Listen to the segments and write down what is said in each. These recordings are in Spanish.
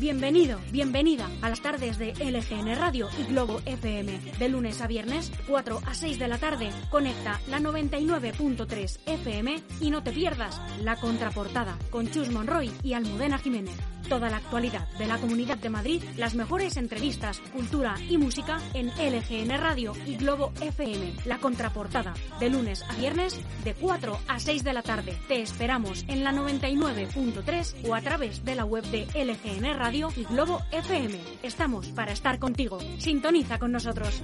Bienvenido, bienvenida a las tardes de LGN Radio y Globo FM. De lunes a viernes, 4 a 6 de la tarde, conecta la 99.3 FM y no te pierdas la contraportada con Chus Monroy y Almudena Jiménez. Toda la actualidad de la Comunidad de Madrid, las mejores entrevistas, cultura y música en LGN Radio y Globo FM. La contraportada, de lunes a viernes, de 4 a 6 de la tarde. Te esperamos en la 99.3 o a través de la web de LGN Radio y Globo FM. Estamos para estar contigo. Sintoniza con nosotros.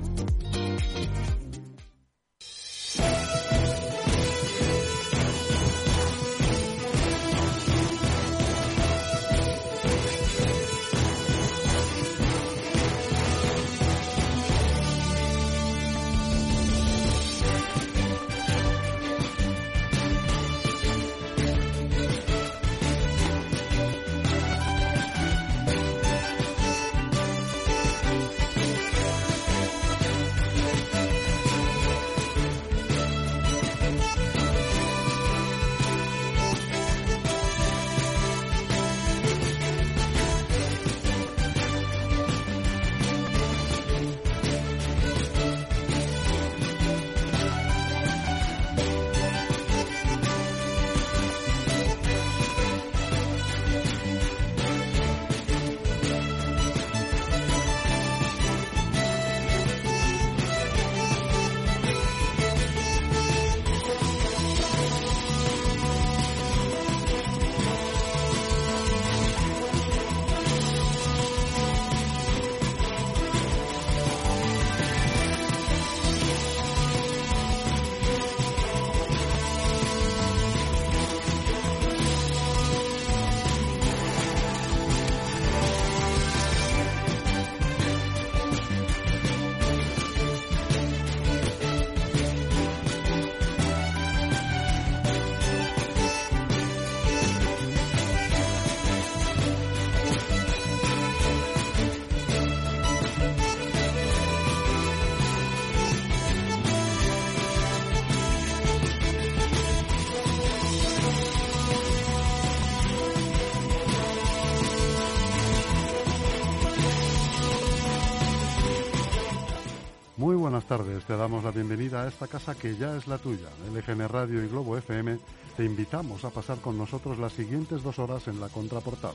Tardes, te damos la bienvenida a esta casa que ya es la tuya. LGN Radio y Globo FM te invitamos a pasar con nosotros las siguientes dos horas en la contraportada,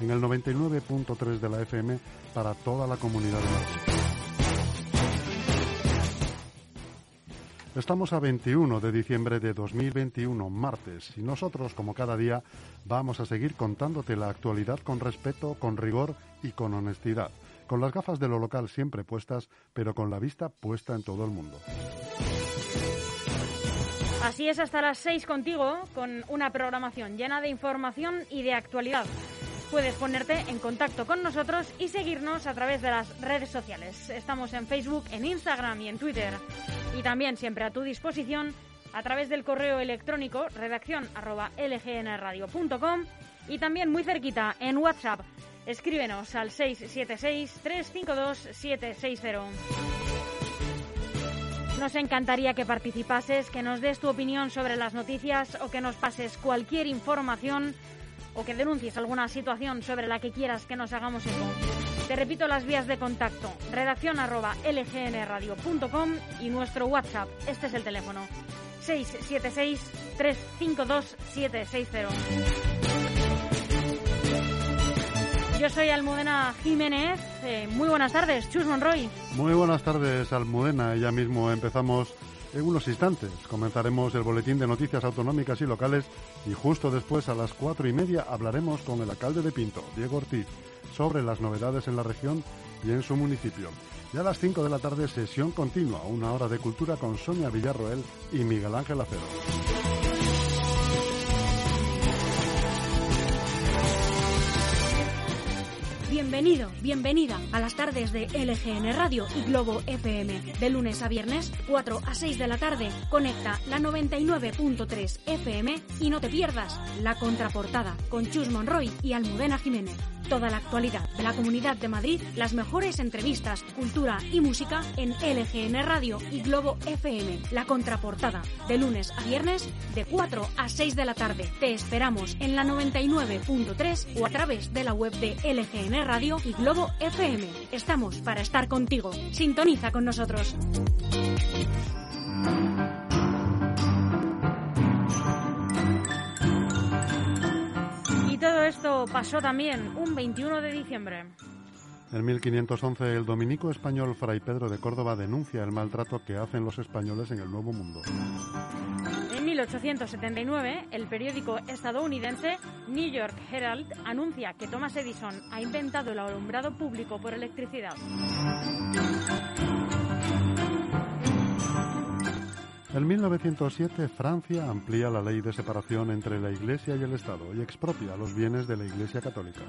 en el 99.3 de la FM para toda la comunidad de Madrid. Estamos a 21 de diciembre de 2021, martes, y nosotros, como cada día, vamos a seguir contándote la actualidad con respeto, con rigor y con honestidad con las gafas de lo local siempre puestas, pero con la vista puesta en todo el mundo. Así es, hasta las 6 contigo, con una programación llena de información y de actualidad. Puedes ponerte en contacto con nosotros y seguirnos a través de las redes sociales. Estamos en Facebook, en Instagram y en Twitter. Y también siempre a tu disposición a través del correo electrónico redacción y también muy cerquita en WhatsApp Escríbenos al 676-352-760. Nos encantaría que participases, que nos des tu opinión sobre las noticias o que nos pases cualquier información o que denuncies alguna situación sobre la que quieras que nos hagamos eco. Te repito las vías de contacto, redacción arroba lgnradio.com y nuestro WhatsApp. Este es el teléfono, 676-352-760. Yo soy Almudena Jiménez. Eh, muy buenas tardes, Chus Monroy. Muy buenas tardes, Almudena. Ya mismo empezamos en unos instantes. Comenzaremos el boletín de noticias autonómicas y locales y justo después, a las cuatro y media, hablaremos con el alcalde de Pinto, Diego Ortiz, sobre las novedades en la región y en su municipio. Y a las cinco de la tarde, sesión continua, una hora de cultura con Sonia Villarroel y Miguel Ángel Acero. Bienvenido, bienvenida a las tardes de LGN Radio y Globo FM. De lunes a viernes, 4 a 6 de la tarde, conecta la 99.3 FM y no te pierdas la contraportada con Chus Monroy y Almudena Jiménez. Toda la actualidad de la Comunidad de Madrid, las mejores entrevistas, cultura y música en LGN Radio y Globo FM. La contraportada, de lunes a viernes, de 4 a 6 de la tarde. Te esperamos en la 99.3 o a través de la web de LGN Radio y Globo FM. Estamos para estar contigo. Sintoniza con nosotros. Y todo esto pasó también un 21 de diciembre. En 1511 el dominico español Fray Pedro de Córdoba denuncia el maltrato que hacen los españoles en el Nuevo Mundo. En 1879, el periódico estadounidense New York Herald anuncia que Thomas Edison ha inventado el alumbrado público por electricidad. En 1907, Francia amplía la ley de separación entre la Iglesia y el Estado y expropia los bienes de la Iglesia Católica.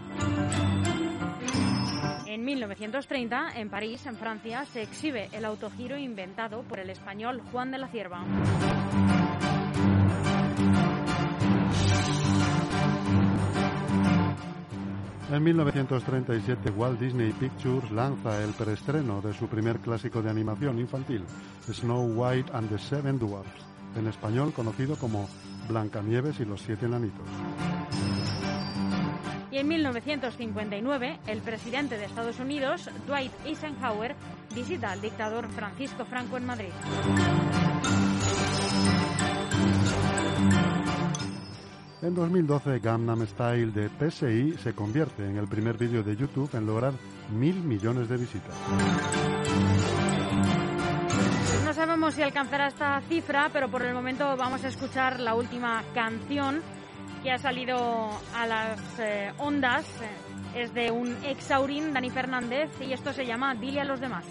En 1930, en París, en Francia, se exhibe el autogiro inventado por el español Juan de la Cierva. En 1937, Walt Disney Pictures lanza el preestreno de su primer clásico de animación infantil, Snow White and the Seven Dwarfs, en español conocido como Blancanieves y los Siete Enanitos. Y en 1959, el presidente de Estados Unidos, Dwight Eisenhower, visita al dictador Francisco Franco en Madrid. En 2012, Gangnam Style de PSI se convierte en el primer vídeo de YouTube en lograr mil millones de visitas. No sabemos si alcanzará esta cifra, pero por el momento vamos a escuchar la última canción que ha salido a las eh, ondas. Es de un exaurín, Dani Fernández, y esto se llama Dile a los demás.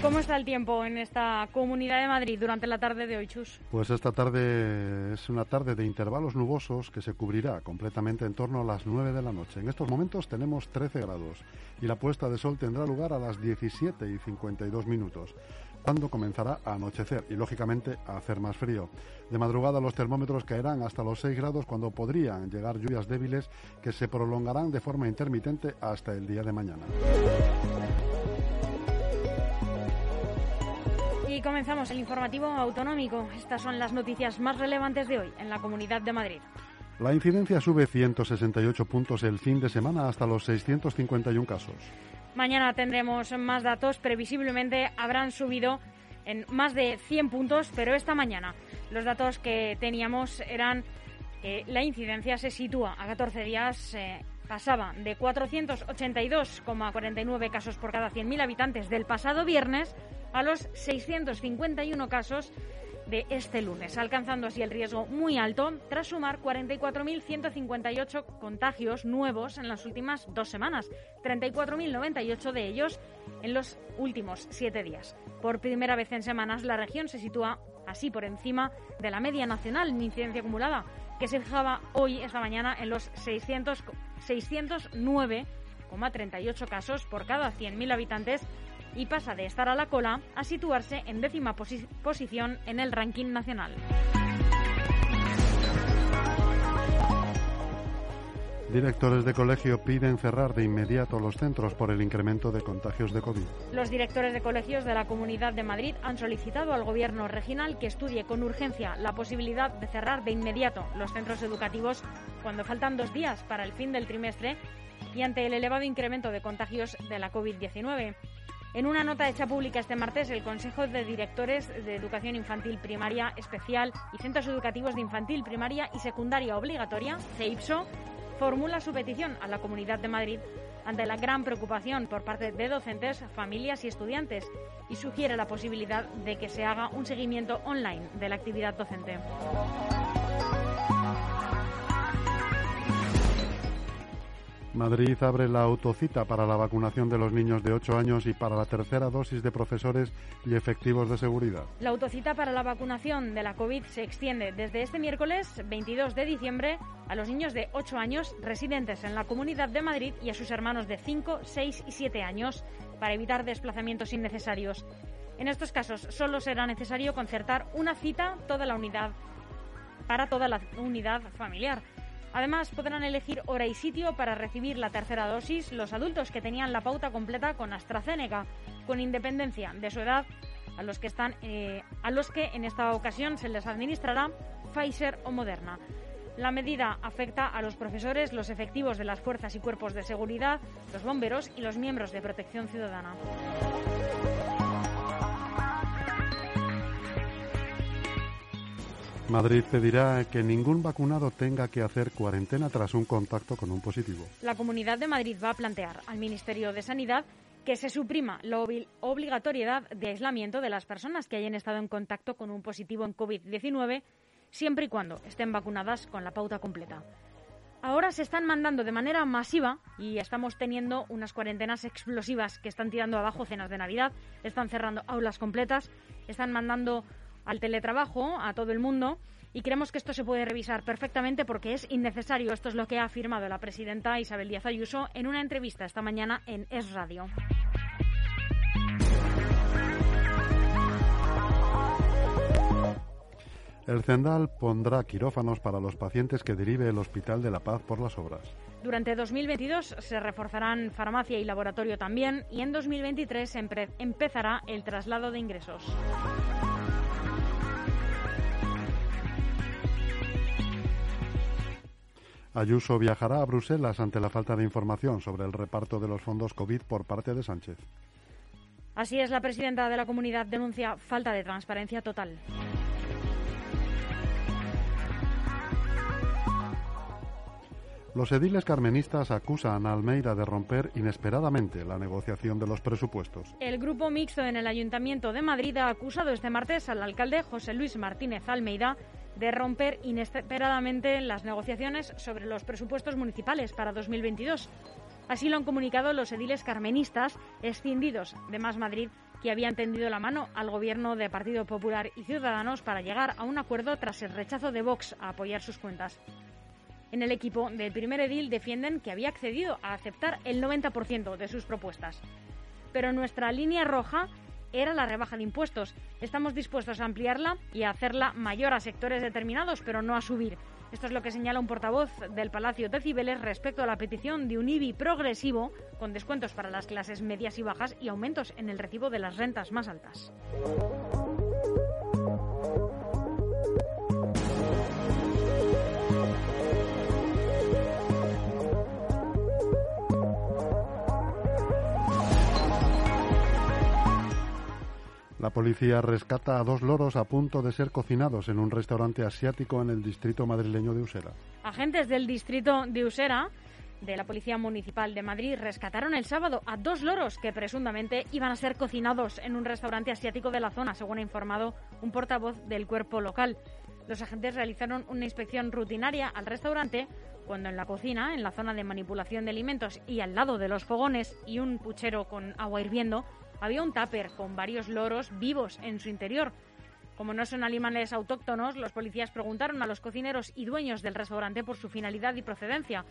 ¿Cómo está el tiempo en esta comunidad de Madrid durante la tarde de hoy, Chus? Pues esta tarde es una tarde de intervalos nubosos que se cubrirá completamente en torno a las 9 de la noche. En estos momentos tenemos 13 grados y la puesta de sol tendrá lugar a las 17 y 52 minutos cuando comenzará a anochecer y lógicamente a hacer más frío. De madrugada los termómetros caerán hasta los 6 grados cuando podrían llegar lluvias débiles que se prolongarán de forma intermitente hasta el día de mañana. Comenzamos el informativo autonómico. Estas son las noticias más relevantes de hoy en la Comunidad de Madrid. La incidencia sube 168 puntos el fin de semana hasta los 651 casos. Mañana tendremos más datos. Previsiblemente habrán subido en más de 100 puntos, pero esta mañana los datos que teníamos eran que la incidencia se sitúa a 14 días. Eh, pasaba de 482,49 casos por cada 100.000 habitantes del pasado viernes a los 651 casos de este lunes, alcanzando así el riesgo muy alto tras sumar 44.158 contagios nuevos en las últimas dos semanas, 34.098 de ellos en los últimos siete días. Por primera vez en semanas, la región se sitúa así por encima de la media nacional en incidencia acumulada, que se fijaba hoy, esta mañana, en los 600, 609,38 casos por cada 100.000 habitantes y pasa de estar a la cola a situarse en décima posición en el ranking nacional. Directores de colegio piden cerrar de inmediato los centros por el incremento de contagios de COVID. Los directores de colegios de la Comunidad de Madrid han solicitado al Gobierno regional que estudie con urgencia la posibilidad de cerrar de inmediato los centros educativos cuando faltan dos días para el fin del trimestre y ante el elevado incremento de contagios de la COVID-19. En una nota hecha pública este martes, el Consejo de Directores de Educación Infantil Primaria Especial y Centros Educativos de Infantil Primaria y Secundaria Obligatoria, CEIPSO, formula su petición a la Comunidad de Madrid ante la gran preocupación por parte de docentes, familias y estudiantes y sugiere la posibilidad de que se haga un seguimiento online de la actividad docente. Madrid abre la autocita para la vacunación de los niños de 8 años y para la tercera dosis de profesores y efectivos de seguridad. La autocita para la vacunación de la COVID se extiende desde este miércoles 22 de diciembre a los niños de 8 años residentes en la Comunidad de Madrid y a sus hermanos de 5, 6 y 7 años para evitar desplazamientos innecesarios. En estos casos solo será necesario concertar una cita toda la unidad para toda la unidad familiar. Además, podrán elegir hora y sitio para recibir la tercera dosis los adultos que tenían la pauta completa con AstraZeneca, con independencia de su edad, a los que, están, eh, a los que en esta ocasión se les administrará Pfizer o Moderna. La medida afecta a los profesores, los efectivos de las fuerzas y cuerpos de seguridad, los bomberos y los miembros de protección ciudadana. Madrid pedirá que ningún vacunado tenga que hacer cuarentena tras un contacto con un positivo. La Comunidad de Madrid va a plantear al Ministerio de Sanidad que se suprima la obligatoriedad de aislamiento de las personas que hayan estado en contacto con un positivo en COVID-19, siempre y cuando estén vacunadas con la pauta completa. Ahora se están mandando de manera masiva y estamos teniendo unas cuarentenas explosivas que están tirando abajo cenas de Navidad, están cerrando aulas completas, están mandando al teletrabajo a todo el mundo y creemos que esto se puede revisar perfectamente porque es innecesario. Esto es lo que ha afirmado la presidenta Isabel Díaz Ayuso en una entrevista esta mañana en Es Radio. El Cendal pondrá quirófanos para los pacientes que derive el Hospital de la Paz por las obras. Durante 2022 se reforzarán farmacia y laboratorio también y en 2023 empezará el traslado de ingresos. Ayuso viajará a Bruselas ante la falta de información sobre el reparto de los fondos COVID por parte de Sánchez. Así es, la presidenta de la comunidad denuncia falta de transparencia total. Los ediles carmenistas acusan a Almeida de romper inesperadamente la negociación de los presupuestos. El grupo mixto en el Ayuntamiento de Madrid ha acusado este martes al alcalde José Luis Martínez Almeida de romper inesperadamente las negociaciones sobre los presupuestos municipales para 2022. Así lo han comunicado los ediles carmenistas escindidos de Más Madrid que habían tendido la mano al gobierno de Partido Popular y Ciudadanos para llegar a un acuerdo tras el rechazo de Vox a apoyar sus cuentas. En el equipo del primer edil defienden que había accedido a aceptar el 90% de sus propuestas. Pero nuestra línea roja era la rebaja de impuestos. Estamos dispuestos a ampliarla y a hacerla mayor a sectores determinados, pero no a subir. Esto es lo que señala un portavoz del Palacio de Cibeles respecto a la petición de un IBI progresivo con descuentos para las clases medias y bajas y aumentos en el recibo de las rentas más altas. La policía rescata a dos loros a punto de ser cocinados en un restaurante asiático en el distrito madrileño de Usera. Agentes del distrito de Usera de la Policía Municipal de Madrid rescataron el sábado a dos loros que presuntamente iban a ser cocinados en un restaurante asiático de la zona, según ha informado un portavoz del cuerpo local. Los agentes realizaron una inspección rutinaria al restaurante cuando en la cocina, en la zona de manipulación de alimentos y al lado de los fogones y un puchero con agua hirviendo, había un tupper con varios loros vivos en su interior. Como no son animales autóctonos, los policías preguntaron a los cocineros y dueños del restaurante por su finalidad y procedencia.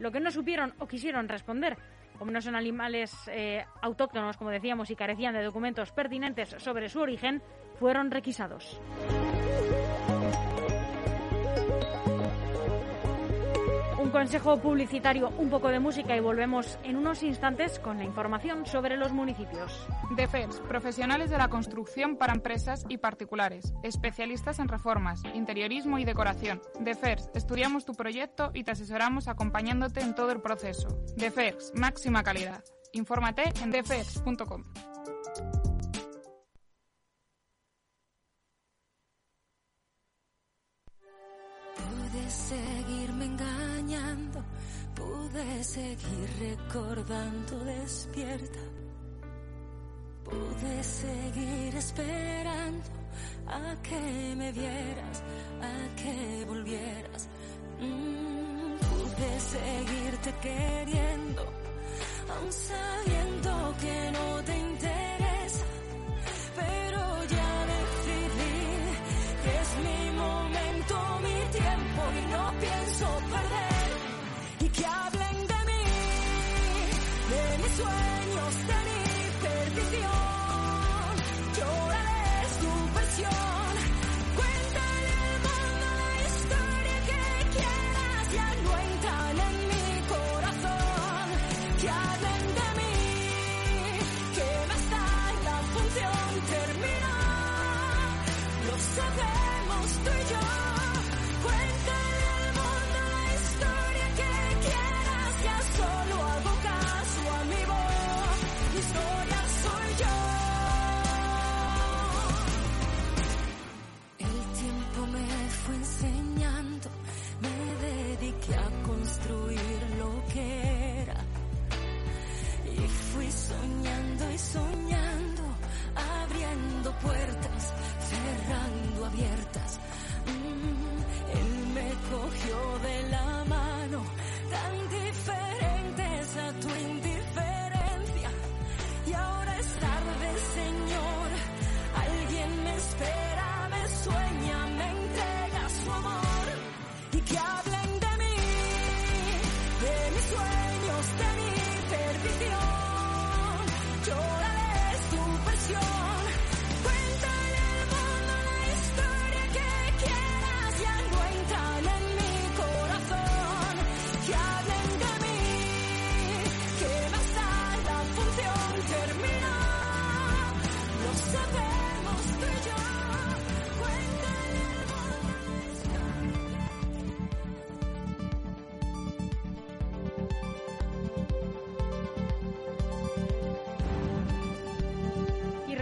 Lo que no supieron o quisieron responder, como no son animales eh, autóctonos, como decíamos, y carecían de documentos pertinentes sobre su origen, fueron requisados. Consejo publicitario, un poco de música y volvemos en unos instantes con la información sobre los municipios. DEFERS, profesionales de la construcción para empresas y particulares, especialistas en reformas, interiorismo y decoración. DEFERS, estudiamos tu proyecto y te asesoramos acompañándote en todo el proceso. DEFERS, máxima calidad. Infórmate en defers.com. Pude seguirme engañando, pude seguir recordando despierta. Pude seguir esperando a que me vieras, a que volvieras. Mm, pude seguirte queriendo, aun sabiendo que no te interesa.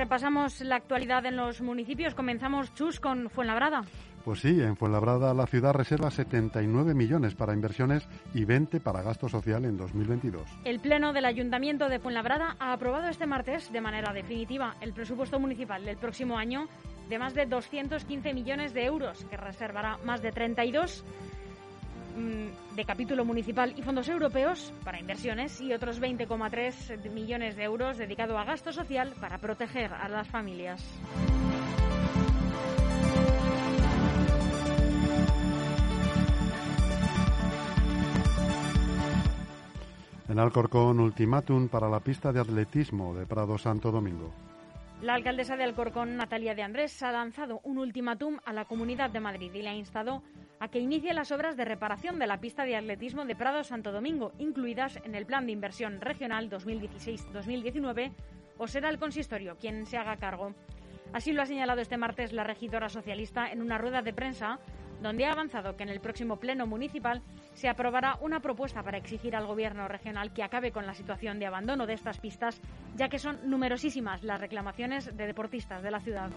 Repasamos la actualidad en los municipios. Comenzamos, Chus, con Fuenlabrada. Pues sí, en Fuenlabrada la ciudad reserva 79 millones para inversiones y 20 para gasto social en 2022. El Pleno del Ayuntamiento de Fuenlabrada ha aprobado este martes de manera definitiva el presupuesto municipal del próximo año de más de 215 millones de euros, que reservará más de 32 mm, de capítulo municipal y fondos europeos para inversiones y otros 20,3 millones de euros dedicado a gasto social para proteger a las familias. En Alcorcón, ultimátum para la pista de atletismo de Prado Santo Domingo. La alcaldesa de Alcorcón, Natalia de Andrés, ha lanzado un ultimátum a la Comunidad de Madrid y le ha instado a que inicie las obras de reparación de la pista de atletismo de Prado Santo Domingo, incluidas en el Plan de Inversión Regional 2016-2019, o será el consistorio quien se haga cargo. Así lo ha señalado este martes la regidora socialista en una rueda de prensa donde ha avanzado que en el próximo Pleno Municipal se aprobará una propuesta para exigir al Gobierno regional que acabe con la situación de abandono de estas pistas, ya que son numerosísimas las reclamaciones de deportistas de la ciudad.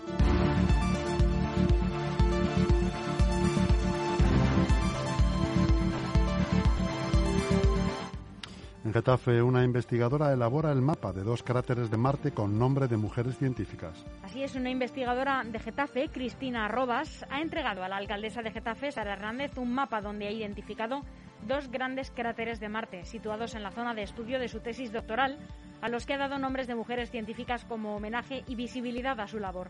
En Getafe, una investigadora elabora el mapa de dos cráteres de Marte con nombre de mujeres científicas. Así es, una investigadora de Getafe, Cristina Robas, ha entregado a la alcaldesa de Getafe, Sara Hernández, un mapa donde ha identificado dos grandes cráteres de Marte, situados en la zona de estudio de su tesis doctoral, a los que ha dado nombres de mujeres científicas como homenaje y visibilidad a su labor.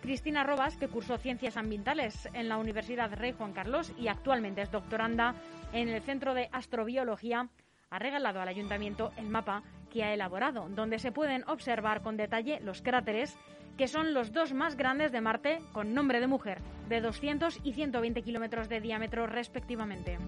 Cristina Robas, que cursó Ciencias Ambientales en la Universidad Rey Juan Carlos y actualmente es doctoranda en el Centro de Astrobiología, ha regalado al ayuntamiento el mapa que ha elaborado, donde se pueden observar con detalle los cráteres, que son los dos más grandes de Marte con nombre de mujer, de 200 y 120 kilómetros de diámetro respectivamente.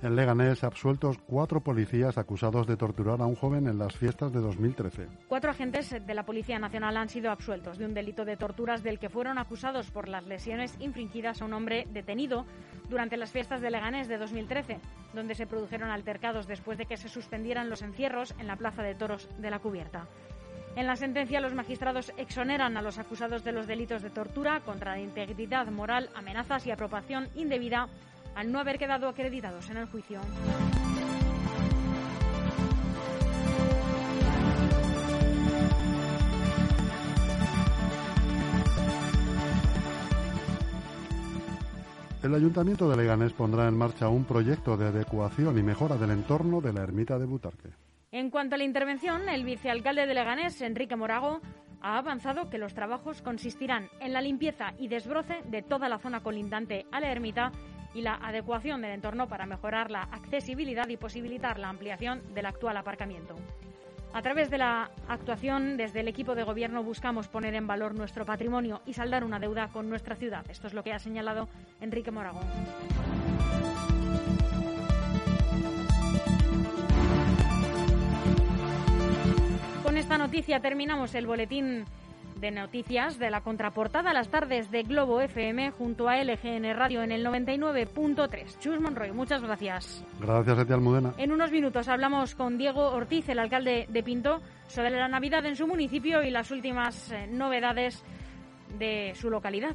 En Leganés, absueltos cuatro policías acusados de torturar a un joven en las fiestas de 2013. Cuatro agentes de la Policía Nacional han sido absueltos de un delito de torturas del que fueron acusados por las lesiones infringidas a un hombre detenido durante las fiestas de Leganés de 2013, donde se produjeron altercados después de que se suspendieran los encierros en la Plaza de Toros de la Cubierta. En la sentencia, los magistrados exoneran a los acusados de los delitos de tortura contra la integridad moral, amenazas y apropiación indebida al no haber quedado acreditados en el juicio. El Ayuntamiento de Leganés pondrá en marcha un proyecto de adecuación y mejora del entorno de la ermita de Butarque. En cuanto a la intervención, el vicealcalde de Leganés, Enrique Morago, ha avanzado que los trabajos consistirán en la limpieza y desbroce de toda la zona colindante a la ermita y la adecuación del entorno para mejorar la accesibilidad y posibilitar la ampliación del actual aparcamiento. A través de la actuación desde el equipo de gobierno buscamos poner en valor nuestro patrimonio y saldar una deuda con nuestra ciudad. Esto es lo que ha señalado Enrique Moragón. Con esta noticia terminamos el boletín de noticias de la contraportada a las tardes de Globo FM junto a LGN Radio en el 99.3. Chus Monroy, muchas gracias. Gracias a ti, Almudena. En unos minutos hablamos con Diego Ortiz, el alcalde de Pinto, sobre la Navidad en su municipio y las últimas eh, novedades de su localidad.